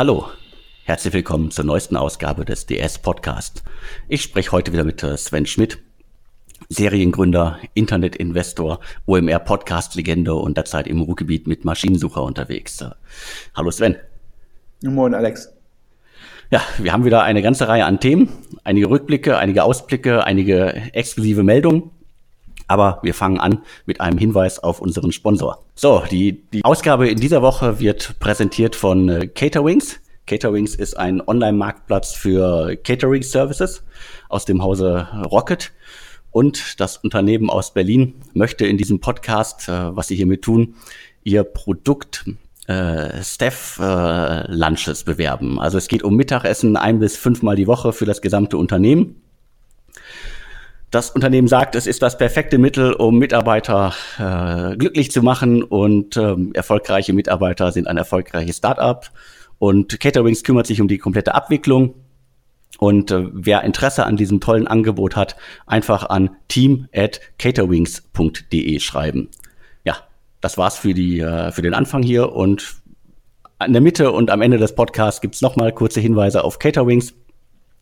Hallo, herzlich willkommen zur neuesten Ausgabe des DS Podcast. Ich spreche heute wieder mit äh, Sven Schmidt, Seriengründer, Internetinvestor, OMR Podcast Legende und derzeit im Ruhrgebiet mit Maschinensucher unterwegs. Hallo Sven. Moin Alex. Ja, wir haben wieder eine ganze Reihe an Themen, einige Rückblicke, einige Ausblicke, einige exklusive Meldungen. Aber wir fangen an mit einem Hinweis auf unseren Sponsor. So, die, die Ausgabe in dieser Woche wird präsentiert von äh, Caterwings. Caterwings ist ein Online-Marktplatz für Catering-Services aus dem Hause Rocket. Und das Unternehmen aus Berlin möchte in diesem Podcast, äh, was sie hiermit tun, ihr Produkt äh, Staff-Lunches äh, bewerben. Also es geht um Mittagessen ein bis fünfmal die Woche für das gesamte Unternehmen. Das Unternehmen sagt, es ist das perfekte Mittel, um Mitarbeiter äh, glücklich zu machen und ähm, erfolgreiche Mitarbeiter sind ein erfolgreiches Startup. Und Caterwings kümmert sich um die komplette Abwicklung. Und äh, wer Interesse an diesem tollen Angebot hat, einfach an team at caterwings.de schreiben das war's für die äh, für den Anfang hier und an der Mitte und am Ende des Podcasts gibt's noch mal kurze Hinweise auf Caterwings.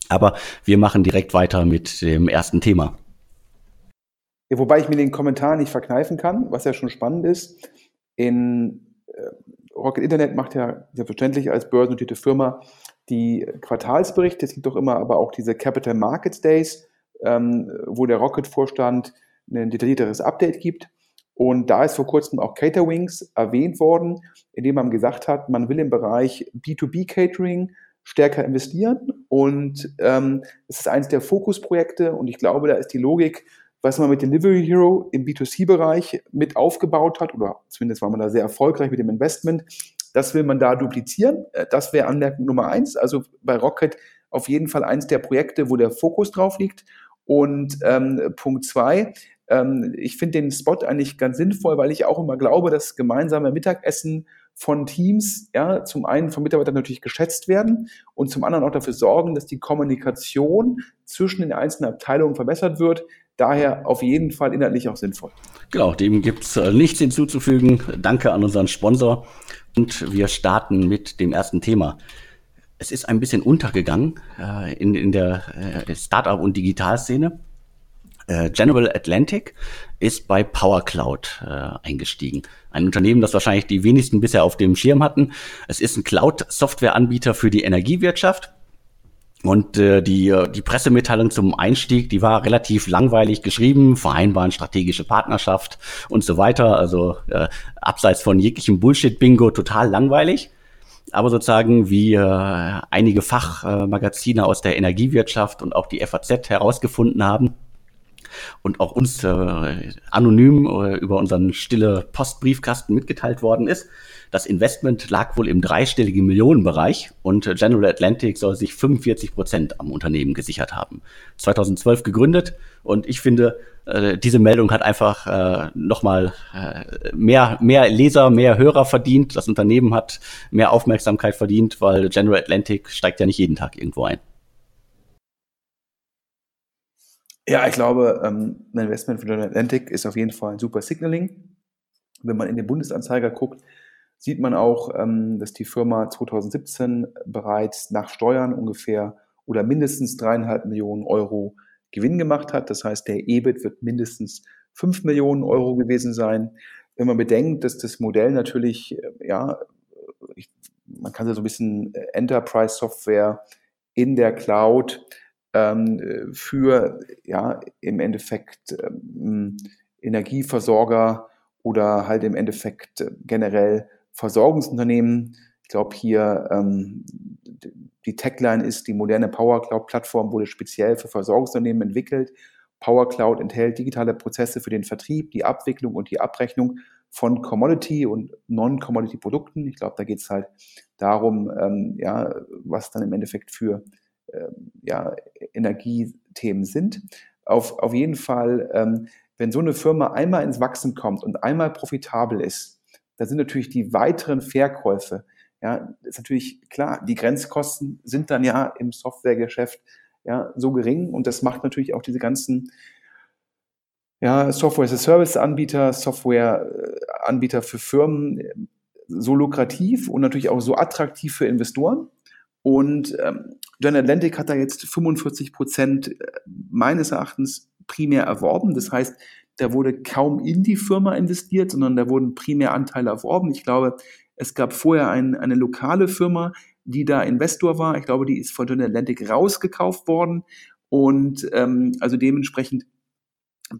Aber wir machen direkt weiter mit dem ersten Thema. Ja, wobei ich mir den Kommentar nicht verkneifen kann, was ja schon spannend ist. In äh, Rocket Internet macht ja selbstverständlich als börsennotierte Firma die Quartalsberichte. Es gibt doch immer aber auch diese Capital Markets Days, ähm, wo der Rocket-Vorstand ein detaillierteres Update gibt. Und da ist vor kurzem auch Caterwings erwähnt worden, indem man gesagt hat, man will im Bereich B2B-Catering stärker investieren. Und ähm, das ist eines der Fokusprojekte. Und ich glaube, da ist die Logik, was man mit Delivery Hero im B2C-Bereich mit aufgebaut hat, oder zumindest war man da sehr erfolgreich mit dem Investment, das will man da duplizieren. Äh, das wäre Anmerkung Nummer eins. Also bei Rocket auf jeden Fall eins der Projekte, wo der Fokus drauf liegt. Und ähm, Punkt zwei, ähm, ich finde den Spot eigentlich ganz sinnvoll, weil ich auch immer glaube, dass gemeinsame Mittagessen von Teams, ja, zum einen von Mitarbeitern natürlich geschätzt werden und zum anderen auch dafür sorgen, dass die Kommunikation zwischen den einzelnen Abteilungen verbessert wird. Daher auf jeden Fall inhaltlich auch sinnvoll. Genau, dem gibt's äh, nichts hinzuzufügen. Danke an unseren Sponsor. Und wir starten mit dem ersten Thema. Es ist ein bisschen untergegangen äh, in, in der äh, Startup- und Digitalszene. Äh, General Atlantic ist bei Power Cloud äh, eingestiegen. Ein Unternehmen, das wahrscheinlich die wenigsten bisher auf dem Schirm hatten. Es ist ein Cloud-Software-Anbieter für die Energiewirtschaft. Und äh, die, die Pressemitteilung zum Einstieg, die war relativ langweilig geschrieben, vereinbaren strategische Partnerschaft und so weiter. Also äh, abseits von jeglichem Bullshit-Bingo total langweilig. Aber sozusagen, wie äh, einige Fachmagazine aus der Energiewirtschaft und auch die FAZ herausgefunden haben, und auch uns äh, anonym äh, über unseren stille Postbriefkasten mitgeteilt worden ist. Das Investment lag wohl im dreistelligen Millionenbereich und General Atlantic soll sich 45 Prozent am Unternehmen gesichert haben. 2012 gegründet und ich finde, äh, diese Meldung hat einfach äh, nochmal äh, mehr, mehr Leser, mehr Hörer verdient. Das Unternehmen hat mehr Aufmerksamkeit verdient, weil General Atlantic steigt ja nicht jeden Tag irgendwo ein. Ja, ich glaube, ähm, ein Investment für General Atlantic ist auf jeden Fall ein super Signaling. Wenn man in den Bundesanzeiger guckt, sieht man auch, ähm, dass die Firma 2017 bereits nach Steuern ungefähr oder mindestens dreieinhalb Millionen Euro Gewinn gemacht hat. Das heißt, der EBIT wird mindestens fünf Millionen Euro gewesen sein. Wenn man bedenkt, dass das Modell natürlich, äh, ja, ich, man kann ja so ein bisschen äh, Enterprise-Software in der Cloud ähm, für ja im Endeffekt ähm, Energieversorger oder halt im Endeffekt äh, generell Versorgungsunternehmen. Ich glaube hier ähm, die Techline ist, die moderne Power Cloud Plattform wurde speziell für Versorgungsunternehmen entwickelt. Power Cloud enthält digitale Prozesse für den Vertrieb, die Abwicklung und die Abrechnung von Commodity und Non-Commodity Produkten. Ich glaube, da geht es halt darum, ähm, ja, was dann im Endeffekt für ja, Energiethemen sind. Auf, auf jeden Fall, ähm, wenn so eine Firma einmal ins Wachsen kommt und einmal profitabel ist, da sind natürlich die weiteren Verkäufe, ja, ist natürlich klar, die Grenzkosten sind dann ja im Softwaregeschäft ja so gering und das macht natürlich auch diese ganzen ja, Software as a Service Anbieter, Software äh, für Firmen so lukrativ und natürlich auch so attraktiv für Investoren. Und ähm, General Atlantic hat da jetzt 45 Prozent äh, meines Erachtens primär erworben. Das heißt, da wurde kaum in die Firma investiert, sondern da wurden primär Anteile erworben. Ich glaube, es gab vorher ein, eine lokale Firma, die da Investor war. Ich glaube, die ist von General Atlantic rausgekauft worden. Und ähm, also dementsprechend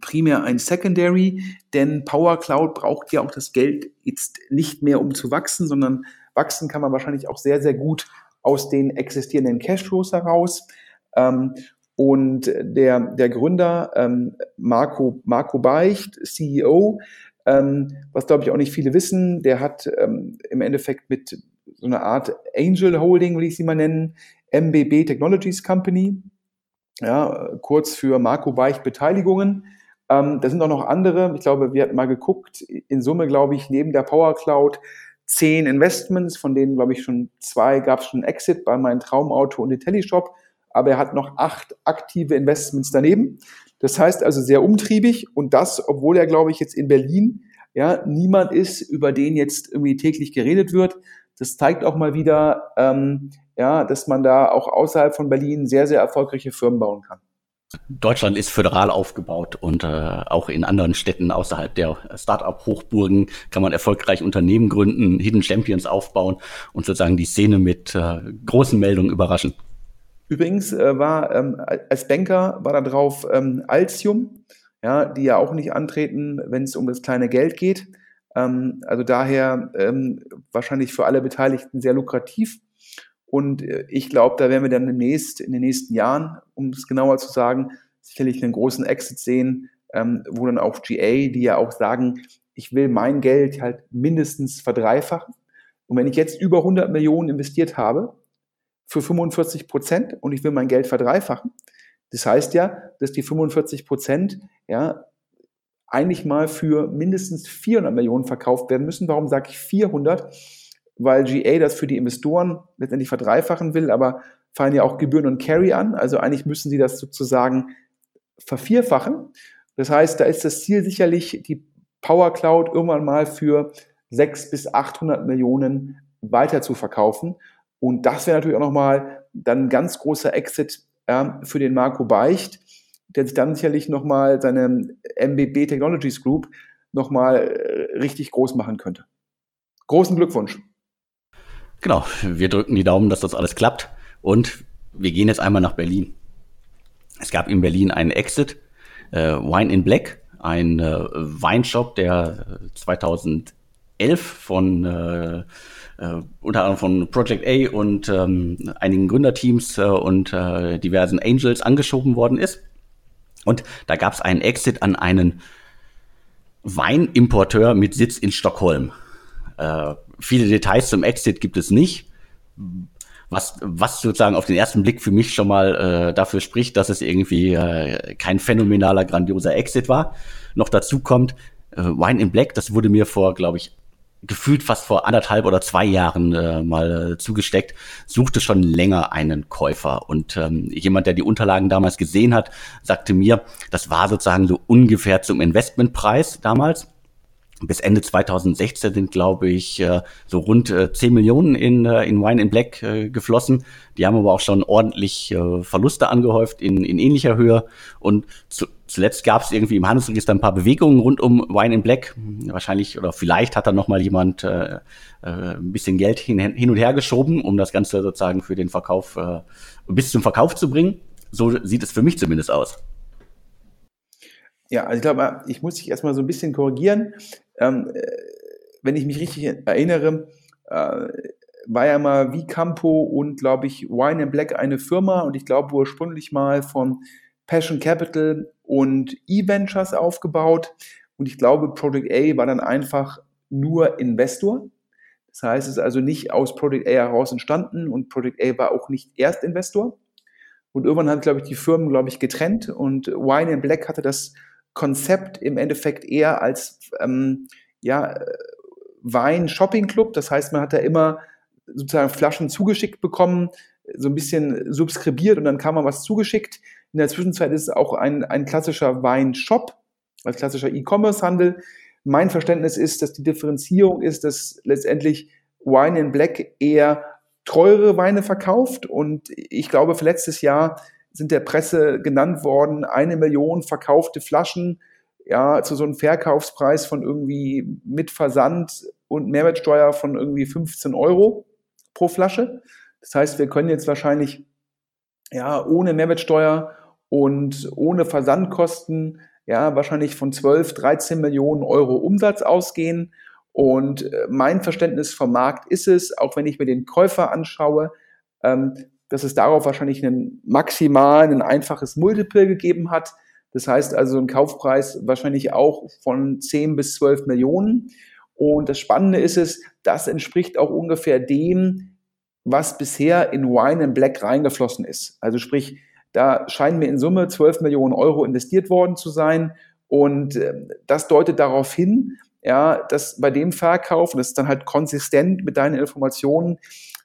primär ein Secondary, denn Power Cloud braucht ja auch das Geld jetzt nicht mehr, um zu wachsen, sondern wachsen kann man wahrscheinlich auch sehr, sehr gut aus den existierenden Cashflows heraus. Ähm, und der, der Gründer ähm, Marco, Marco Beicht, CEO, ähm, was glaube ich auch nicht viele wissen, der hat ähm, im Endeffekt mit so einer Art Angel Holding, will ich sie mal nennen, MBB Technologies Company, ja, kurz für Marco Beicht Beteiligungen. Ähm, da sind auch noch andere. Ich glaube, wir hatten mal geguckt. In Summe, glaube ich, neben der Power Cloud zehn Investments, von denen, glaube ich, schon zwei gab es schon Exit bei meinem Traumauto und IntelliShop. Aber er hat noch acht aktive Investments daneben. Das heißt also sehr umtriebig und das, obwohl er, glaube ich, jetzt in Berlin ja niemand ist, über den jetzt irgendwie täglich geredet wird. Das zeigt auch mal wieder, ähm, ja, dass man da auch außerhalb von Berlin sehr, sehr erfolgreiche Firmen bauen kann. Deutschland ist föderal aufgebaut und äh, auch in anderen Städten außerhalb der Start-up-Hochburgen kann man erfolgreich Unternehmen gründen, Hidden Champions aufbauen und sozusagen die Szene mit äh, großen Meldungen überraschen. Übrigens äh, war ähm, als Banker war da drauf ähm, Altium, ja, die ja auch nicht antreten, wenn es um das kleine Geld geht. Ähm, also daher ähm, wahrscheinlich für alle Beteiligten sehr lukrativ. Und äh, ich glaube, da werden wir dann demnächst, in den nächsten Jahren, um es genauer zu sagen, sicherlich einen großen Exit sehen, ähm, wo dann auch GA, die ja auch sagen, ich will mein Geld halt mindestens verdreifachen. Und wenn ich jetzt über 100 Millionen investiert habe für 45 Prozent und ich will mein Geld verdreifachen, das heißt ja, dass die 45 Prozent ja eigentlich mal für mindestens 400 Millionen verkauft werden müssen. Warum sage ich 400? Weil GA das für die Investoren letztendlich verdreifachen will, aber fallen ja auch Gebühren und Carry an. Also eigentlich müssen sie das sozusagen vervierfachen. Das heißt, da ist das Ziel sicherlich, die Power Cloud irgendwann mal für 600 bis 800 Millionen weiter zu verkaufen. Und das wäre natürlich auch nochmal dann ein ganz großer Exit äh, für den Marco Beicht, der sich dann sicherlich nochmal seine MBB Technologies Group nochmal äh, richtig groß machen könnte. Großen Glückwunsch. Genau, wir drücken die Daumen, dass das alles klappt. Und wir gehen jetzt einmal nach Berlin. Es gab in Berlin einen Exit, äh, Wine in Black, ein äh, Weinshop, der 2011 von äh, äh, unter anderem von Project A und ähm, einigen Gründerteams äh, und äh, diversen Angels angeschoben worden ist. Und da gab es einen Exit an einen Weinimporteur mit Sitz in Stockholm. Äh, viele Details zum Exit gibt es nicht. Was, was sozusagen auf den ersten Blick für mich schon mal äh, dafür spricht, dass es irgendwie äh, kein phänomenaler, grandioser Exit war. Noch dazu kommt, äh, Wine in Black, das wurde mir vor, glaube ich, gefühlt fast vor anderthalb oder zwei Jahren äh, mal äh, zugesteckt, suchte schon länger einen Käufer. Und ähm, jemand, der die Unterlagen damals gesehen hat, sagte mir, das war sozusagen so ungefähr zum Investmentpreis damals bis Ende 2016 sind, glaube ich, äh, so rund 10 äh, Millionen in, äh, in Wine in Black geflossen. Die haben aber auch schon ordentlich Verluste angehäuft in, in ähnlicher Höhe. Und zu, zuletzt gab es irgendwie im Handelsregister ein paar Bewegungen rund um Wine in Black. Wahrscheinlich oder vielleicht hat da noch mal jemand äh, ein bisschen Geld hin, hin und her geschoben, um das Ganze sozusagen für den Verkauf äh, bis zum Verkauf zu bringen. So sieht es für mich zumindest aus. Ja, also ich glaube, ich muss dich erstmal so ein bisschen korrigieren. Ähm, äh, wenn ich mich richtig erinnere, äh, war ja mal Vicampo und, glaube ich, Wine and Black eine Firma und ich glaube ursprünglich mal von Passion Capital und E-Ventures aufgebaut. Und ich glaube, Project A war dann einfach nur Investor. Das heißt, es ist also nicht aus Project A heraus entstanden und Project A war auch nicht Erstinvestor. Und irgendwann hat, glaube ich, die Firmen, glaube ich, getrennt und Wine and Black hatte das Konzept im Endeffekt eher als ähm, ja, Wein-Shopping-Club. Das heißt, man hat da immer sozusagen Flaschen zugeschickt bekommen, so ein bisschen subskribiert und dann kam man was zugeschickt. In der Zwischenzeit ist es auch ein, ein klassischer Weinshop, als klassischer E-Commerce-Handel. Mein Verständnis ist, dass die Differenzierung ist, dass letztendlich Wine in Black eher teure Weine verkauft und ich glaube, für letztes Jahr sind der Presse genannt worden, eine Million verkaufte Flaschen, ja, zu so einem Verkaufspreis von irgendwie mit Versand und Mehrwertsteuer von irgendwie 15 Euro pro Flasche. Das heißt, wir können jetzt wahrscheinlich ja ohne Mehrwertsteuer und ohne Versandkosten ja wahrscheinlich von 12, 13 Millionen Euro Umsatz ausgehen. Und äh, mein Verständnis vom Markt ist es, auch wenn ich mir den Käufer anschaue, ähm, dass es darauf wahrscheinlich einen maximalen, ein einfaches Multiple gegeben hat. Das heißt also ein Kaufpreis wahrscheinlich auch von 10 bis 12 Millionen. Und das Spannende ist es, das entspricht auch ungefähr dem, was bisher in Wine and Black reingeflossen ist. Also sprich, da scheinen mir in Summe 12 Millionen Euro investiert worden zu sein. Und äh, das deutet darauf hin, ja, dass bei dem Verkauf, und das ist dann halt konsistent mit deinen Informationen,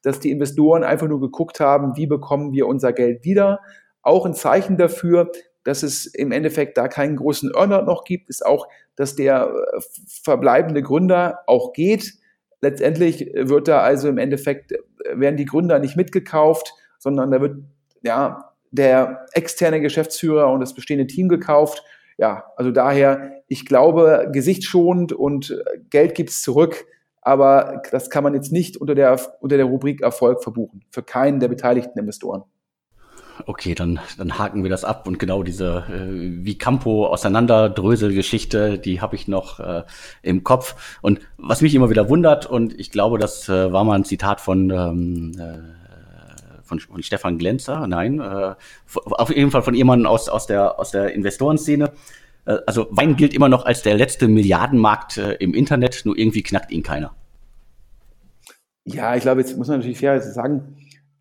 dass die Investoren einfach nur geguckt haben, wie bekommen wir unser Geld wieder. Auch ein Zeichen dafür, dass es im Endeffekt da keinen großen Earnout noch gibt, ist auch, dass der äh, verbleibende Gründer auch geht. Letztendlich wird da also im Endeffekt, äh, werden die Gründer nicht mitgekauft, sondern da wird ja der externe Geschäftsführer und das bestehende Team gekauft. Ja, also daher, ich glaube, gesichtsschonend und äh, Geld gibt's zurück, aber das kann man jetzt nicht unter der, unter der Rubrik Erfolg verbuchen, für keinen der beteiligten Investoren. Okay, dann, dann haken wir das ab und genau diese äh, wie Campo Auseinanderdrösel-Geschichte, die habe ich noch äh, im Kopf. Und was mich immer wieder wundert, und ich glaube, das äh, war mal ein Zitat von, ähm, äh, von, von Stefan Glenzer, nein, äh, auf jeden Fall von jemandem aus, aus, der, aus der Investorenszene. Äh, also Wein gilt immer noch als der letzte Milliardenmarkt äh, im Internet, nur irgendwie knackt ihn keiner. Ja, ich glaube, jetzt muss man natürlich fair sagen,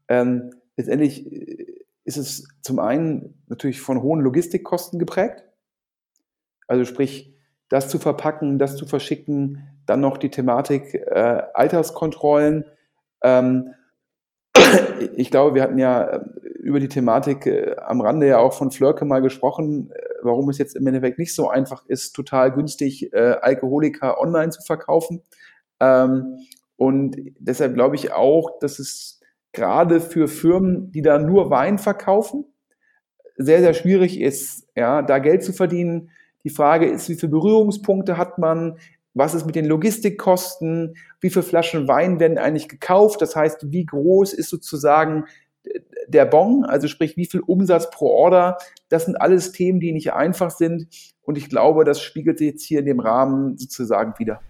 ähm, letztendlich äh, ist es zum einen natürlich von hohen Logistikkosten geprägt. Also sprich, das zu verpacken, das zu verschicken, dann noch die Thematik äh, Alterskontrollen. Ähm, ich glaube, wir hatten ja über die Thematik äh, am Rande ja auch von Flörke mal gesprochen, warum es jetzt im Endeffekt nicht so einfach ist, total günstig äh, Alkoholiker online zu verkaufen. Ähm, und deshalb glaube ich auch, dass es gerade für Firmen, die da nur Wein verkaufen, sehr, sehr schwierig ist, ja, da Geld zu verdienen. Die Frage ist, wie viele Berührungspunkte hat man? Was ist mit den Logistikkosten? Wie viele Flaschen Wein werden eigentlich gekauft? Das heißt, wie groß ist sozusagen der Bon? Also sprich, wie viel Umsatz pro Order? Das sind alles Themen, die nicht einfach sind. Und ich glaube, das spiegelt sich jetzt hier in dem Rahmen sozusagen wieder.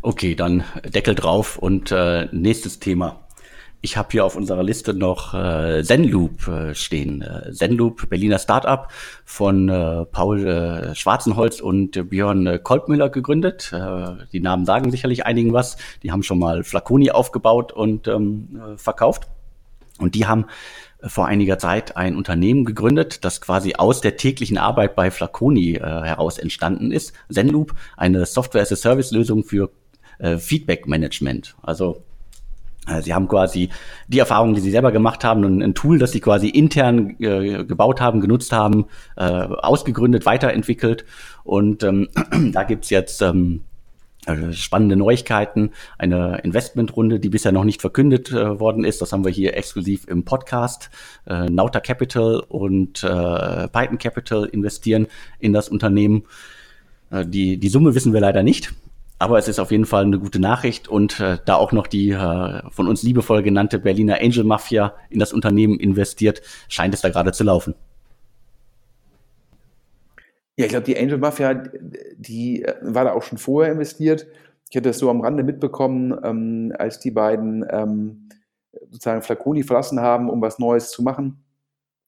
Okay, dann Deckel drauf und äh, nächstes Thema. Ich habe hier auf unserer Liste noch äh, Zenloop äh, stehen. Äh, Zenloop, Berliner Startup von äh, Paul äh, Schwarzenholz und äh, Björn äh, Kolbmüller gegründet. Äh, die Namen sagen sicherlich einigen was. Die haben schon mal Flaconi aufgebaut und ähm, äh, verkauft. Und die haben äh, vor einiger Zeit ein Unternehmen gegründet, das quasi aus der täglichen Arbeit bei Flaconi äh, heraus entstanden ist. Zenloop, eine Software-as-a-Service-Lösung für äh, Feedback-Management. Also äh, sie haben quasi die Erfahrungen, die Sie selber gemacht haben, ein, ein Tool, das Sie quasi intern äh, gebaut haben, genutzt haben, äh, ausgegründet, weiterentwickelt. Und ähm, da gibt's jetzt ähm, spannende Neuigkeiten, eine Investmentrunde, die bisher noch nicht verkündet äh, worden ist. Das haben wir hier exklusiv im Podcast. Äh, Nauta Capital und äh, Python Capital investieren in das Unternehmen. Äh, die, die Summe wissen wir leider nicht. Aber es ist auf jeden Fall eine gute Nachricht und äh, da auch noch die äh, von uns liebevoll genannte Berliner Angel Mafia in das Unternehmen investiert, scheint es da gerade zu laufen. Ja, ich glaube, die Angel Mafia, die äh, war da auch schon vorher investiert. Ich hatte das so am Rande mitbekommen, ähm, als die beiden ähm, sozusagen Flaconi verlassen haben, um was Neues zu machen.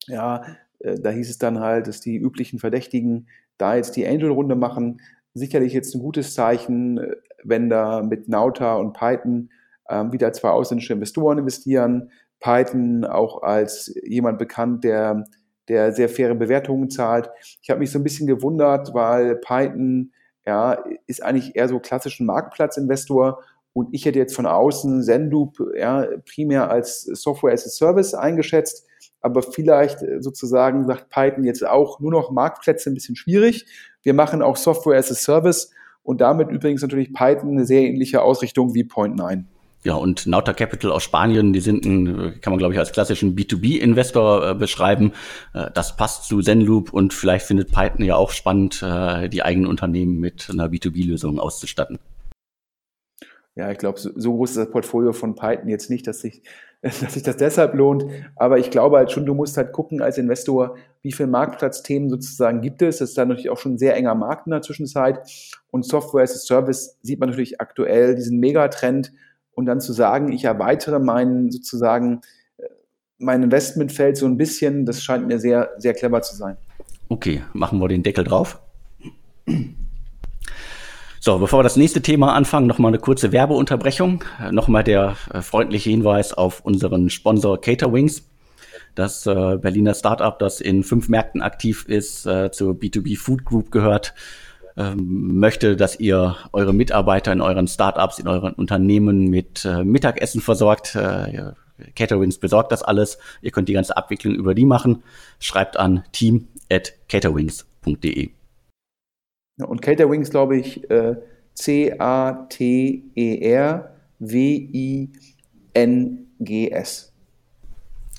Ja, äh, da hieß es dann halt, dass die üblichen Verdächtigen da jetzt die Angel-Runde machen sicherlich jetzt ein gutes Zeichen, wenn da mit Nauta und Python ähm, wieder zwei ausländische Investoren investieren. Python auch als jemand bekannt, der, der sehr faire Bewertungen zahlt. Ich habe mich so ein bisschen gewundert, weil Python ja, ist eigentlich eher so klassischen Marktplatzinvestor und ich hätte jetzt von außen Zenloop ja, primär als Software as a Service eingeschätzt aber vielleicht äh, sozusagen sagt Python jetzt auch nur noch Marktplätze ein bisschen schwierig. Wir machen auch Software as a Service und damit übrigens natürlich Python eine sehr ähnliche Ausrichtung wie Point9. Ja, und Nauta Capital aus Spanien, die sind ein, kann man glaube ich als klassischen B2B-Investor äh, beschreiben. Äh, das passt zu Zenloop und vielleicht findet Python ja auch spannend, äh, die eigenen Unternehmen mit einer B2B-Lösung auszustatten. Ja, ich glaube, so, so groß ist das Portfolio von Python jetzt nicht, dass sich, dass sich das deshalb lohnt. Aber ich glaube halt schon, du musst halt gucken als Investor, wie viele Marktplatzthemen sozusagen gibt es. Das ist dann natürlich auch schon ein sehr enger Markt in der Zwischenzeit. Und Software as a Service sieht man natürlich aktuell diesen Megatrend und dann zu sagen, ich erweitere meinen sozusagen äh, mein Investmentfeld so ein bisschen, das scheint mir sehr, sehr clever zu sein. Okay, machen wir den Deckel drauf. So, bevor wir das nächste Thema anfangen, nochmal eine kurze Werbeunterbrechung. Nochmal der äh, freundliche Hinweis auf unseren Sponsor Caterwings. Das äh, Berliner Startup, das in fünf Märkten aktiv ist, zur B2B Food Group gehört ähm, möchte, dass ihr eure Mitarbeiter in euren Startups, in euren Unternehmen mit äh, Mittagessen versorgt. Äh, Caterwings besorgt das alles. Ihr könnt die ganze Abwicklung über die machen. Schreibt an team at caterwings.de. Ja, und Caterwings, glaube ich, äh, C-A-T-E-R-W-I-N-G-S.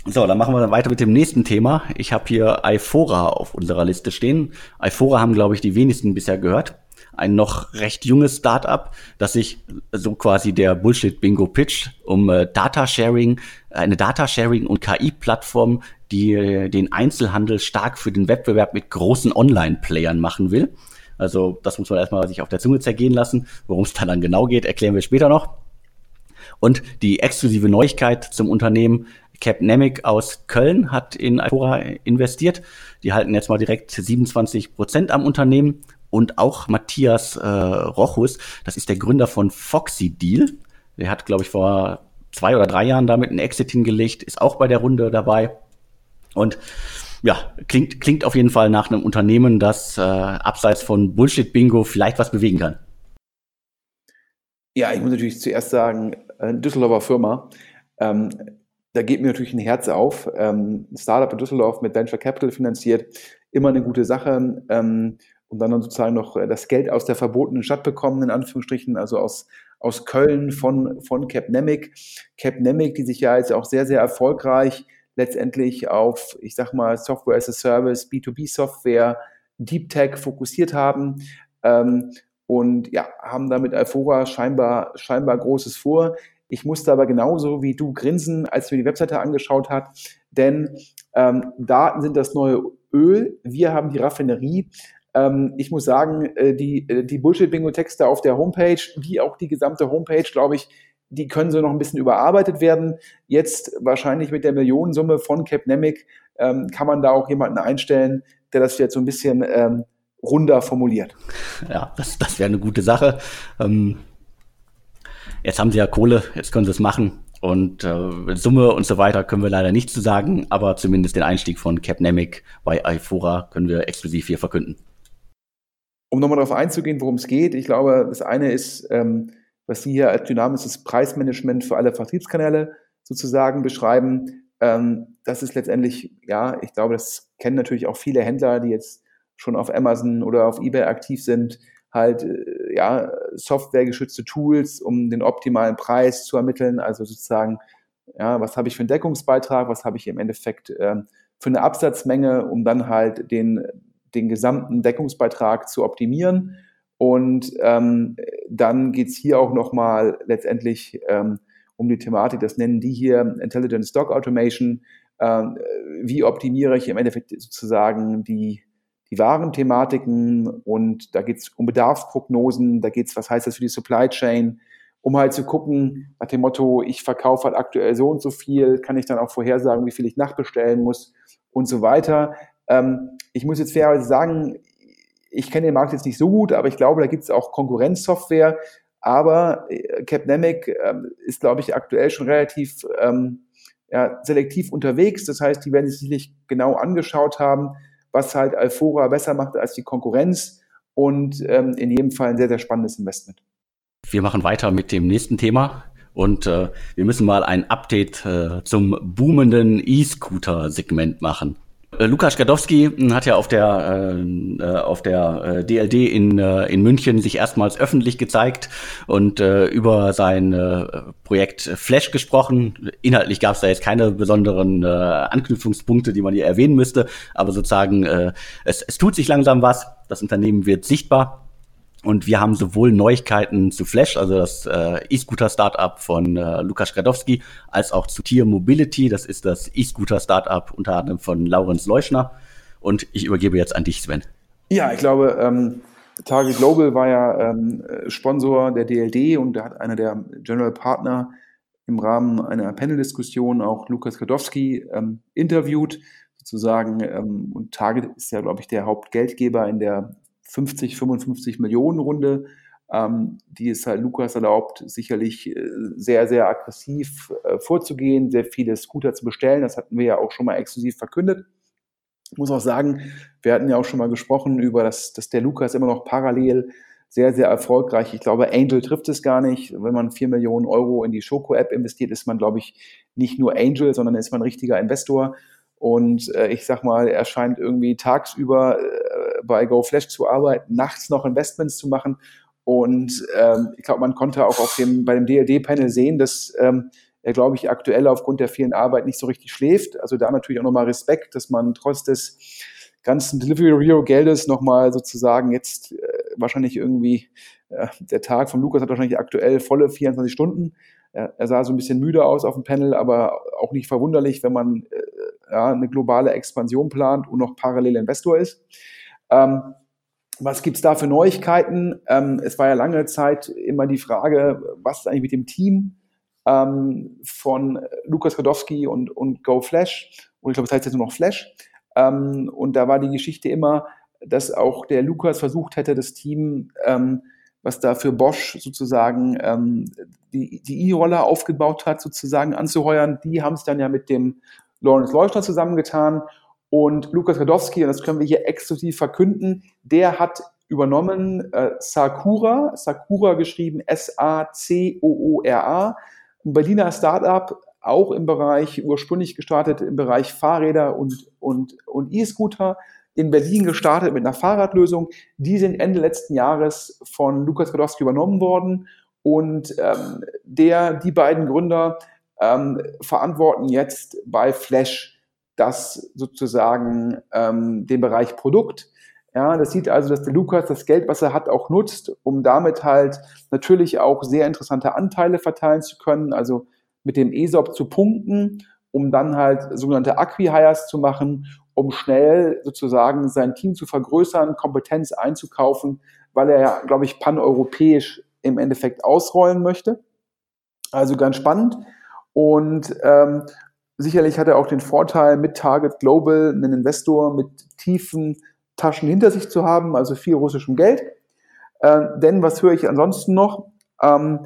So, dann machen wir weiter mit dem nächsten Thema. Ich habe hier Ifora auf unserer Liste stehen. Ifora haben, glaube ich, die wenigsten bisher gehört. Ein noch recht junges Startup, das sich so quasi der Bullshit-Bingo pitcht, um äh, Data-Sharing, eine Data-Sharing- und KI-Plattform, die äh, den Einzelhandel stark für den Wettbewerb mit großen Online-Playern machen will. Also das muss man erstmal sich auf der Zunge zergehen lassen. Worum es dann genau geht, erklären wir später noch. Und die exklusive Neuigkeit zum Unternehmen, Capnemic aus Köln hat in Alfora investiert. Die halten jetzt mal direkt 27 Prozent am Unternehmen. Und auch Matthias äh, Rochus, das ist der Gründer von Foxy Deal. Der hat, glaube ich, vor zwei oder drei Jahren damit einen Exit hingelegt, ist auch bei der Runde dabei. Und ja, klingt, klingt auf jeden Fall nach einem Unternehmen, das äh, abseits von Bullshit-Bingo vielleicht was bewegen kann. Ja, ich muss natürlich zuerst sagen, äh, Düsseldorfer Firma. Ähm, da geht mir natürlich ein Herz auf. Ähm, Startup in Düsseldorf mit Venture Capital finanziert, immer eine gute Sache. Ähm, und dann sozusagen noch äh, das Geld aus der verbotenen Stadt bekommen, in Anführungsstrichen, also aus, aus Köln von, von Capnemic. Capnemic, die sich ja jetzt auch sehr, sehr erfolgreich letztendlich auf, ich sag mal, Software as a Service, B2B-Software, Deep Tech fokussiert haben. Ähm, und ja, haben damit Alfora scheinbar, scheinbar Großes vor. Ich musste aber genauso wie du grinsen, als wir die Webseite angeschaut hat, denn ähm, Daten sind das neue Öl. Wir haben die Raffinerie. Ähm, ich muss sagen, äh, die, äh, die Bullshit-Bingo-Texte auf der Homepage, wie auch die gesamte Homepage, glaube ich, die können so noch ein bisschen überarbeitet werden. Jetzt wahrscheinlich mit der Millionensumme von Capnemic ähm, kann man da auch jemanden einstellen, der das jetzt so ein bisschen ähm, runder formuliert. Ja, das, das wäre eine gute Sache. Ähm, Jetzt haben sie ja Kohle, jetzt können sie es machen. Und äh, Summe und so weiter können wir leider nicht zu sagen, aber zumindest den Einstieg von Capnemic bei iFora können wir exklusiv hier verkünden. Um nochmal darauf einzugehen, worum es geht, ich glaube, das eine ist, ähm, was Sie hier als dynamisches Preismanagement für alle Vertriebskanäle sozusagen beschreiben. Ähm, das ist letztendlich, ja, ich glaube, das kennen natürlich auch viele Händler, die jetzt schon auf Amazon oder auf eBay aktiv sind halt äh, ja softwaregeschützte Tools, um den optimalen Preis zu ermitteln. Also sozusagen, ja, was habe ich für einen Deckungsbeitrag, was habe ich im Endeffekt ähm, für eine Absatzmenge, um dann halt den, den gesamten Deckungsbeitrag zu optimieren. Und ähm, dann geht's hier auch nochmal letztendlich ähm, um die Thematik, das nennen die hier Intelligent Stock Automation. Ähm, wie optimiere ich im Endeffekt sozusagen die, die wahren Thematiken und da geht es um Bedarfsprognosen, da geht es, was heißt das für die Supply Chain, um halt zu gucken, nach dem Motto, ich verkaufe halt aktuell so und so viel, kann ich dann auch vorhersagen, wie viel ich nachbestellen muss und so weiter. Ähm, ich muss jetzt fairerweise sagen, ich kenne den Markt jetzt nicht so gut, aber ich glaube, da gibt es auch Konkurrenzsoftware. Aber Capnemic äh, ist, glaube ich, aktuell schon relativ ähm, ja, selektiv unterwegs. Das heißt, die werden sich sicherlich genau angeschaut haben, was halt Alfora besser macht als die Konkurrenz und ähm, in jedem Fall ein sehr, sehr spannendes Investment. Wir machen weiter mit dem nächsten Thema und äh, wir müssen mal ein Update äh, zum boomenden E-Scooter-Segment machen. Äh, Lukas Gadowski hm, hat ja auf der, äh, äh auf der DLD äh, in, äh, in München sich erstmals öffentlich gezeigt und äh, über sein äh, Projekt Flash gesprochen. Inhaltlich gab es da jetzt keine besonderen äh, Anknüpfungspunkte, die man hier erwähnen müsste, aber sozusagen äh, es, es tut sich langsam was. Das Unternehmen wird sichtbar und wir haben sowohl Neuigkeiten zu Flash, also das äh, E-Scooter-Startup von äh, Lukas Gradowski, als auch zu Tier Mobility, das ist das E-Scooter-Startup unter anderem von Laurenz Leuschner. Und ich übergebe jetzt an dich, Sven. Ja, ich glaube, ähm, Target Global war ja ähm, Sponsor der DLD und da hat einer der General Partner im Rahmen einer Panel-Diskussion auch Lukas Gradowski ähm, interviewt, sozusagen. Ähm, und Target ist ja, glaube ich, der Hauptgeldgeber in der 50, 55 Millionen Runde, ähm, die es halt Lukas erlaubt, sicherlich äh, sehr, sehr aggressiv äh, vorzugehen, sehr viele Scooter zu bestellen. Das hatten wir ja auch schon mal exklusiv verkündet. Ich muss auch sagen, wir hatten ja auch schon mal gesprochen über das, dass der Lukas immer noch parallel sehr, sehr erfolgreich. Ich glaube, Angel trifft es gar nicht. Wenn man 4 Millionen Euro in die Schoko-App investiert, ist man, glaube ich, nicht nur Angel, sondern ist man ein richtiger Investor. Und äh, ich sag mal, er scheint irgendwie tagsüber äh, bei GoFlash zu arbeiten, nachts noch Investments zu machen. Und ähm, ich glaube, man konnte auch auf dem, bei dem DLD-Panel sehen, dass ähm, er, glaube ich, aktuell aufgrund der vielen Arbeit nicht so richtig schläft. Also da natürlich auch nochmal Respekt, dass man trotz des ganzen Delivery Hero Geldes nochmal sozusagen jetzt äh, wahrscheinlich irgendwie, äh, der Tag von Lukas hat wahrscheinlich aktuell volle 24 Stunden. Er, er sah so ein bisschen müde aus auf dem Panel, aber auch nicht verwunderlich, wenn man äh, ja, eine globale Expansion plant und noch parallel Investor ist. Ähm, was gibt's da für Neuigkeiten? Ähm, es war ja lange Zeit immer die Frage, was ist eigentlich mit dem Team ähm, von Lukas Kodowski und, und GoFlash? Und ich glaube, das heißt jetzt nur noch Flash. Ähm, und da war die Geschichte immer, dass auch der Lukas versucht hätte, das Team, ähm, was da für Bosch sozusagen ähm, die die E-Roller aufgebaut hat, sozusagen anzuheuern. Die haben es dann ja mit dem Lawrence Leuchter zusammengetan und Lukas Radowski, und das können wir hier exklusiv verkünden, der hat übernommen äh, Sakura, Sakura geschrieben S-A-C-O-O-R-A, ein Berliner Startup, auch im Bereich, ursprünglich gestartet im Bereich Fahrräder und, und, und E-Scooter, in Berlin gestartet mit einer Fahrradlösung. Die sind Ende letzten Jahres von Lukas Radowski übernommen worden. Und ähm, der, die beiden Gründer ähm, verantworten jetzt bei Flash das sozusagen ähm, den Bereich Produkt. Ja, das sieht also, dass der Lukas das Geld, was er hat, auch nutzt, um damit halt natürlich auch sehr interessante Anteile verteilen zu können, also mit dem ESOP zu punkten, um dann halt sogenannte Acquihires zu machen, um schnell sozusagen sein Team zu vergrößern, Kompetenz einzukaufen, weil er ja, glaube ich, paneuropäisch im Endeffekt ausrollen möchte. Also ganz spannend. Und ähm, sicherlich hat er auch den Vorteil, mit Target Global einen Investor mit tiefen Taschen hinter sich zu haben, also viel russischem Geld. Äh, denn was höre ich ansonsten noch? Ähm,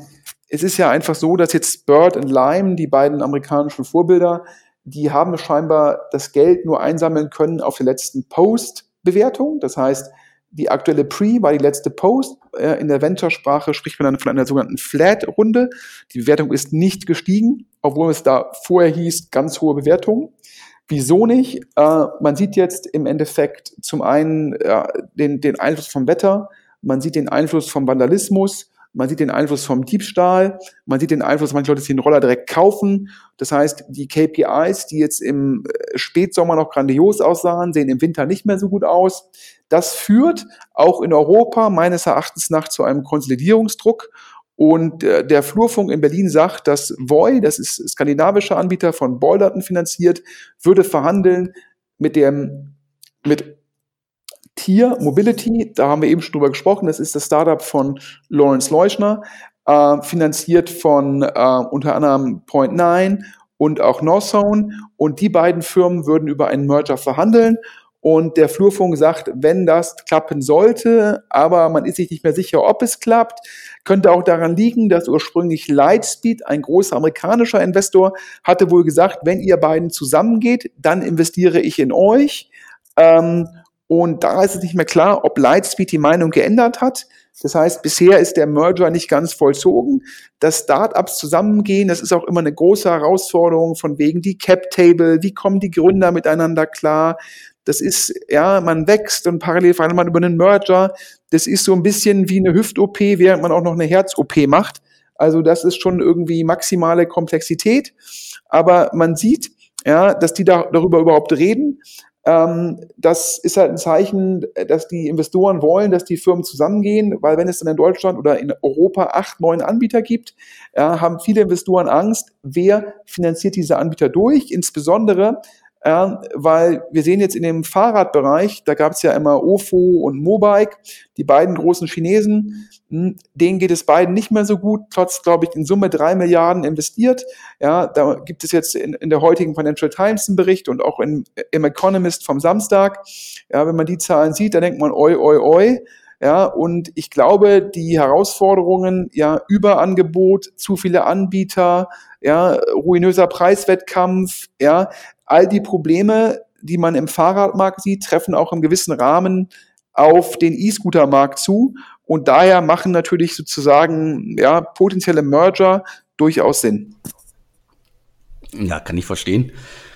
es ist ja einfach so, dass jetzt Bird und Lime, die beiden amerikanischen Vorbilder, die haben scheinbar das Geld nur einsammeln können auf der letzten Post-Bewertung. Das heißt, die aktuelle Pre war die letzte Post. Äh, in der Venture-Sprache spricht man dann von einer sogenannten Flat-Runde. Die Bewertung ist nicht gestiegen, obwohl es da vorher hieß, ganz hohe Bewertung. Wieso nicht? Äh, man sieht jetzt im Endeffekt zum einen den, den Einfluss vom Wetter, man sieht den Einfluss vom Vandalismus, man sieht den Einfluss vom Diebstahl, man sieht den Einfluss, manche Leute, die den Roller direkt kaufen. Das heißt, die KPIs, die jetzt im äh, Spätsommer noch grandios aussahen, sehen im Winter nicht mehr so gut aus. Das führt auch in Europa meines Erachtens nach zu einem Konsolidierungsdruck. Und äh, der Flurfunk in Berlin sagt, dass Voi, das ist skandinavischer Anbieter von Boilderton finanziert, würde verhandeln mit dem, mit Tier Mobility, da haben wir eben schon drüber gesprochen, das ist das Startup von Lawrence Leuschner, äh, finanziert von äh, unter anderem Point9 und auch Northzone. Und die beiden Firmen würden über einen Merger verhandeln. Und der Flurfunk sagt, wenn das klappen sollte, aber man ist sich nicht mehr sicher, ob es klappt, könnte auch daran liegen, dass ursprünglich Lightspeed, ein großer amerikanischer Investor, hatte wohl gesagt, wenn ihr beiden zusammengeht, dann investiere ich in euch. Ähm, und da ist es nicht mehr klar, ob Lightspeed die Meinung geändert hat. Das heißt, bisher ist der Merger nicht ganz vollzogen. Dass Startups zusammengehen, das ist auch immer eine große Herausforderung von wegen die Cap-Table, wie kommen die Gründer miteinander klar. Das ist, ja, man wächst und parallel verhandelt man über einen Merger. Das ist so ein bisschen wie eine Hüft-OP, während man auch noch eine Herz-OP macht. Also das ist schon irgendwie maximale Komplexität. Aber man sieht, ja, dass die da, darüber überhaupt reden. Ähm, das ist halt ein Zeichen, dass die Investoren wollen, dass die Firmen zusammengehen, weil wenn es dann in Deutschland oder in Europa acht, neun Anbieter gibt, ja, haben viele Investoren Angst, wer finanziert diese Anbieter durch, insbesondere äh, weil wir sehen jetzt in dem Fahrradbereich, da gab es ja immer Ofo und Mobike, die beiden großen Chinesen, hm, denen geht es beiden nicht mehr so gut, trotz, glaube ich, in Summe drei Milliarden investiert. Ja, da gibt es jetzt in, in der heutigen Financial Times einen Bericht und auch in, im Economist vom Samstag. Ja, wenn man die Zahlen sieht, dann denkt man, oi, oi, oi. Ja, und ich glaube, die Herausforderungen, ja, Überangebot, zu viele Anbieter, ja, ruinöser Preiswettkampf, ja, all die Probleme, die man im Fahrradmarkt sieht, treffen auch im gewissen Rahmen auf den E-Scooter-Markt zu. Und daher machen natürlich sozusagen ja, potenzielle Merger durchaus Sinn. Ja, kann ich verstehen.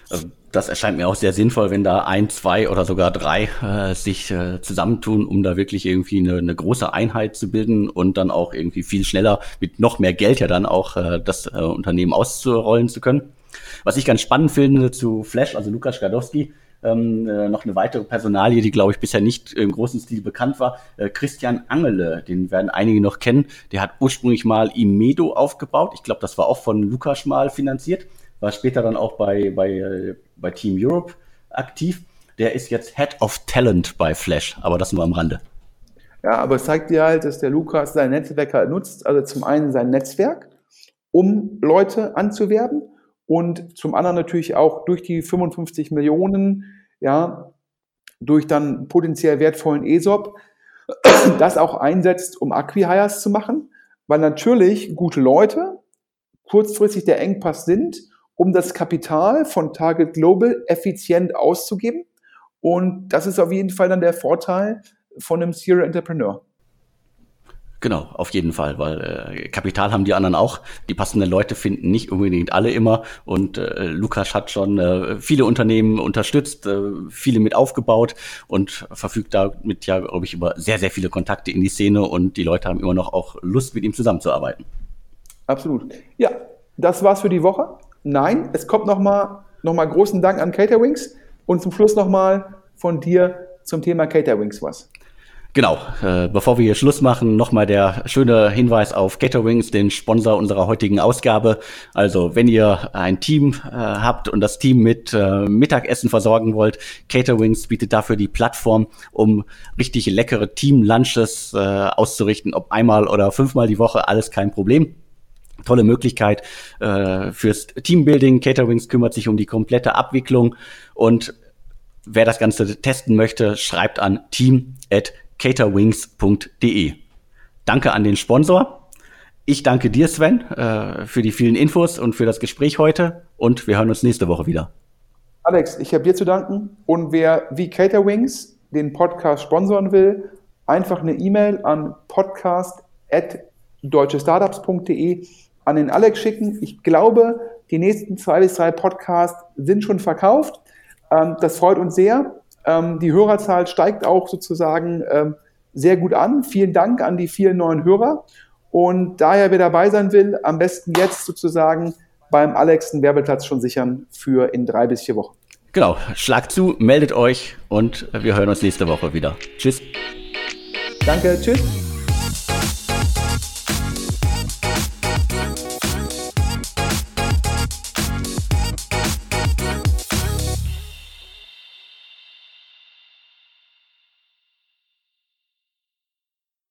Also das erscheint mir auch sehr sinnvoll, wenn da ein, zwei oder sogar drei äh, sich äh, zusammentun, um da wirklich irgendwie eine, eine, große Einheit zu bilden und dann auch irgendwie viel schneller mit noch mehr Geld ja dann auch äh, das äh, Unternehmen auszurollen zu können. Was ich ganz spannend finde zu Flash, also Lukas Skadowski, ähm, äh, noch eine weitere Personalie, die, glaube ich, bisher nicht im großen Stil bekannt war. Äh, Christian Angele, den werden einige noch kennen. Der hat ursprünglich mal Imedo aufgebaut. Ich glaube, das war auch von Lukas mal finanziert. War später dann auch bei, bei, äh, bei Team Europe aktiv. Der ist jetzt Head of Talent bei Flash, aber das nur am Rande. Ja, aber es zeigt dir halt, dass der Lukas sein Netzwerk halt nutzt. Also zum einen sein Netzwerk, um Leute anzuwerben und zum anderen natürlich auch durch die 55 Millionen, ja, durch dann potenziell wertvollen ESOP, das auch einsetzt, um Acquihires zu machen, weil natürlich gute Leute kurzfristig der Engpass sind, um das Kapital von Target Global effizient auszugeben. Und das ist auf jeden Fall dann der Vorteil von einem Serial Entrepreneur. Genau, auf jeden Fall, weil äh, Kapital haben die anderen auch. Die passenden Leute finden nicht unbedingt alle immer. Und äh, Lukas hat schon äh, viele Unternehmen unterstützt, äh, viele mit aufgebaut und verfügt damit ja, glaube ich, über sehr, sehr viele Kontakte in die Szene und die Leute haben immer noch auch Lust, mit ihm zusammenzuarbeiten. Absolut. Ja, das war's für die Woche. Nein, es kommt nochmal noch mal großen Dank an Caterwings und zum Schluss nochmal von dir zum Thema Caterwings was. Genau, äh, bevor wir hier Schluss machen, nochmal der schöne Hinweis auf Caterwings, den Sponsor unserer heutigen Ausgabe. Also wenn ihr ein Team äh, habt und das Team mit äh, Mittagessen versorgen wollt, Caterwings bietet dafür die Plattform, um richtig leckere Team-Lunches äh, auszurichten, ob einmal oder fünfmal die Woche, alles kein Problem. Tolle Möglichkeit äh, fürs Teambuilding. Caterwings kümmert sich um die komplette Abwicklung und wer das Ganze testen möchte, schreibt an team@ caterwings.de. Danke an den Sponsor. Ich danke dir, Sven, äh, für die vielen Infos und für das Gespräch heute und wir hören uns nächste Woche wieder. Alex, ich habe dir zu danken und wer wie Caterwings den Podcast sponsoren will, einfach eine E-Mail an podcast.deutschestartups.de an den Alex schicken. Ich glaube, die nächsten zwei bis drei Podcasts sind schon verkauft. Ähm, das freut uns sehr. Ähm, die Hörerzahl steigt auch sozusagen ähm, sehr gut an. Vielen Dank an die vielen neuen Hörer. Und daher, wer dabei sein will, am besten jetzt sozusagen beim Alex einen Werbeplatz schon sichern für in drei bis vier Wochen. Genau, schlagt zu, meldet euch und wir hören uns nächste Woche wieder. Tschüss. Danke, tschüss.